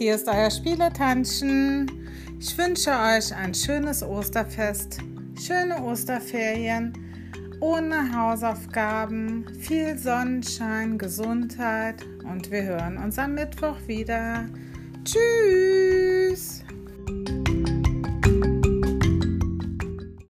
hier ist euer Spieletanschen. Ich wünsche euch ein schönes Osterfest, schöne Osterferien, ohne Hausaufgaben, viel Sonnenschein, Gesundheit und wir hören uns am Mittwoch wieder. Tschüss!